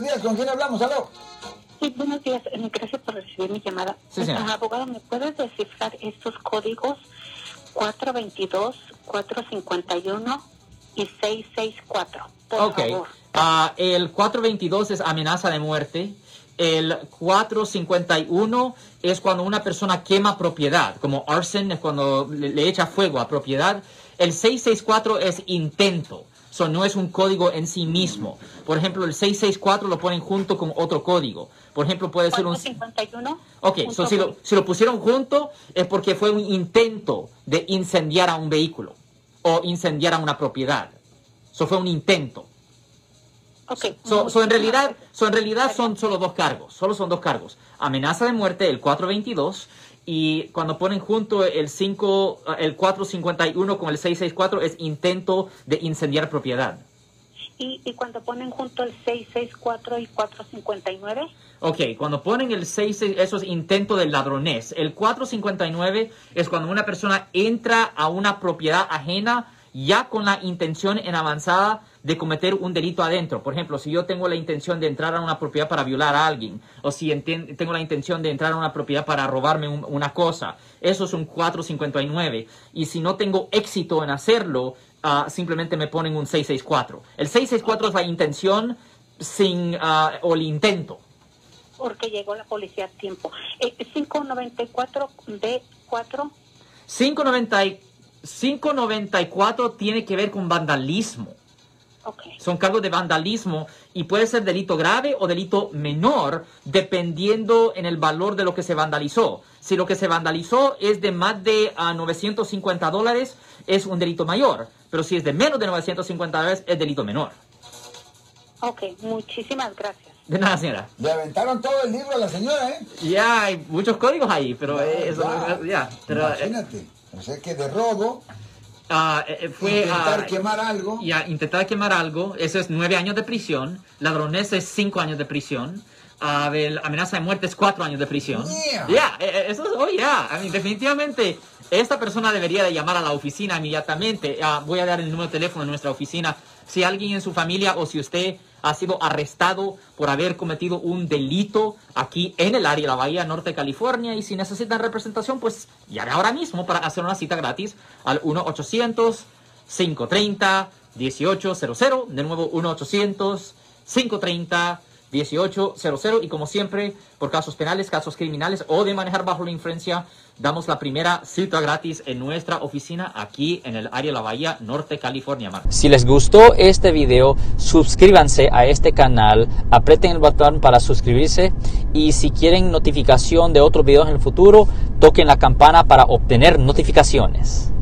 Buenos días, ¿con quién hablamos? ¿Aló? Sí, buenos días. Eh, Gracias por recibir mi llamada. Sí, señora. Ah, Abogado, ¿me puedes descifrar estos códigos 422, 451 y 664? Por Ok. favor. Ah, el 422 es amenaza de muerte. El 451 es cuando una persona quema propiedad, como arson es cuando le, le echa fuego a propiedad. El 664 es intento, so no es un código en sí mismo. Por ejemplo, el 664 lo ponen junto con otro código. Por ejemplo, puede ser un... 451. Ok, so si, lo, si lo pusieron junto es porque fue un intento de incendiar a un vehículo o incendiar a una propiedad. So fue un intento. Ok. So, so en realidad, so en realidad son solo dos cargos, solo son dos cargos. Amenaza de muerte, el 422, y cuando ponen junto el 5, eh, el 451 con el 664 es intento de incendiar propiedad. Y, y cuando ponen junto el 664 y 459, Ok, cuando ponen el 6, eso es intento de ladronés. El 459 es cuando una persona entra a una propiedad ajena ya con la intención en avanzada de cometer un delito adentro. Por ejemplo, si yo tengo la intención de entrar a una propiedad para violar a alguien, o si tengo la intención de entrar a una propiedad para robarme un- una cosa, eso es un 459. Y si no tengo éxito en hacerlo, ah, simplemente me ponen un 664. El 664 es la intención sin, ah, o el intento. porque llegó la policía a tiempo. Eh, 594 de 4. 590 y- 594 tiene que ver con vandalismo. Ok. Son cargos de vandalismo y puede ser delito grave o delito menor dependiendo en el valor de lo que se vandalizó. Si lo que se vandalizó es de más de ah, 950 dólares, es un delito mayor. Pero si es de menos de 950 dólares, es delito menor. Ok, muchísimas gracias. De nada, señora. Le aventaron todo el libro a la señora, ¿eh? Ya hay muchos códigos ahí, pero Ya, eh, eso, ya. ya. Pero, eh, Imagínate. O sea que de robo, ah, eh, eh, fue intentar quemar algo. Ya, intentar quemar algo, eso es nueve años de prisión. Ladronés es cinco años de prisión. A ver, amenaza de muerte es cuatro años de prisión. Yeah. Ya, eh, eh, eso es, oh. I mean, definitivamente, esta persona debería de llamar a la oficina inmediatamente. Ah, voy a dar el número de teléfono de nuestra oficina. Si alguien en su familia o si usted ha sido arrestado por haber cometido un delito aquí en el área de la Bahía Norte de California y si necesitan representación, pues llame ahora mismo para hacer una cita gratis al 1-800-530-1800. De nuevo, 1-800-530-1800. Y como siempre, por casos penales, casos criminales o de manejar bajo la influencia, damos la primera cita gratis en nuestra oficina aquí en el área de la Bahía Norte, California. Mar. Si les gustó este video, suscríbanse a este canal, aprieten el botón para suscribirse y si quieren notificación de otros videos en el futuro, toquen la campana para obtener notificaciones.